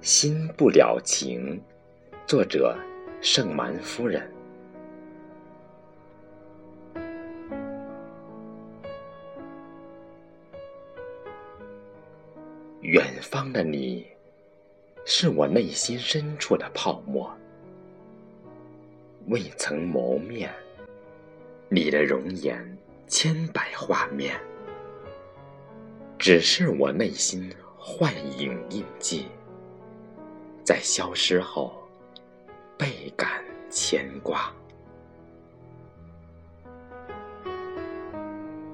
心不了情，作者盛蛮夫人。远方的你，是我内心深处的泡沫，未曾谋面。你的容颜千百画面，只是我内心幻影印记。在消失后，倍感牵挂。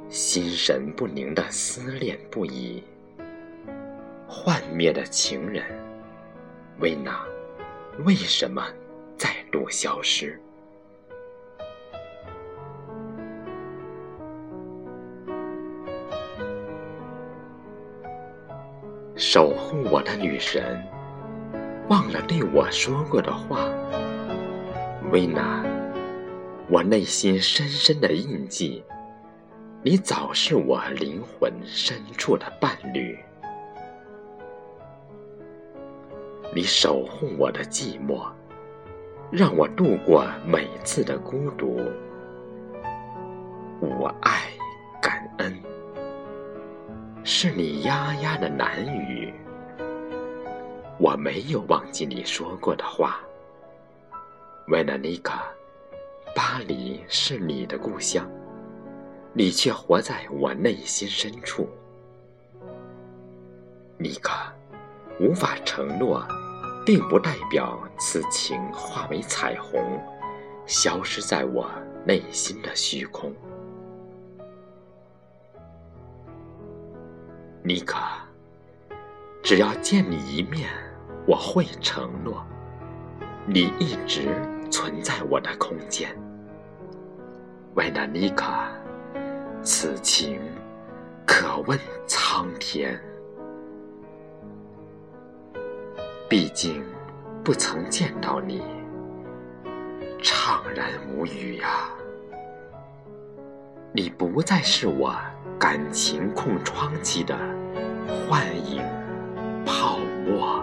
心神不宁的思念不已，幻灭的情人，为那为什么再度消失？守护我的女神。忘了对我说过的话，为那我内心深深的印记，你早是我灵魂深处的伴侣。你守护我的寂寞，让我度过每次的孤独。我爱感恩，是你丫丫的南语。我没有忘记你说过的话，维纳妮卡，巴黎是你的故乡，你却活在我内心深处。妮卡，无法承诺，并不代表此情化为彩虹，消失在我内心的虚空。妮可，只要见你一面。我会承诺，你一直存在我的空间，维纳妮可，此情可问苍天。毕竟不曾见到你，怅然无语呀。你不再是我感情空窗期的幻影泡沫。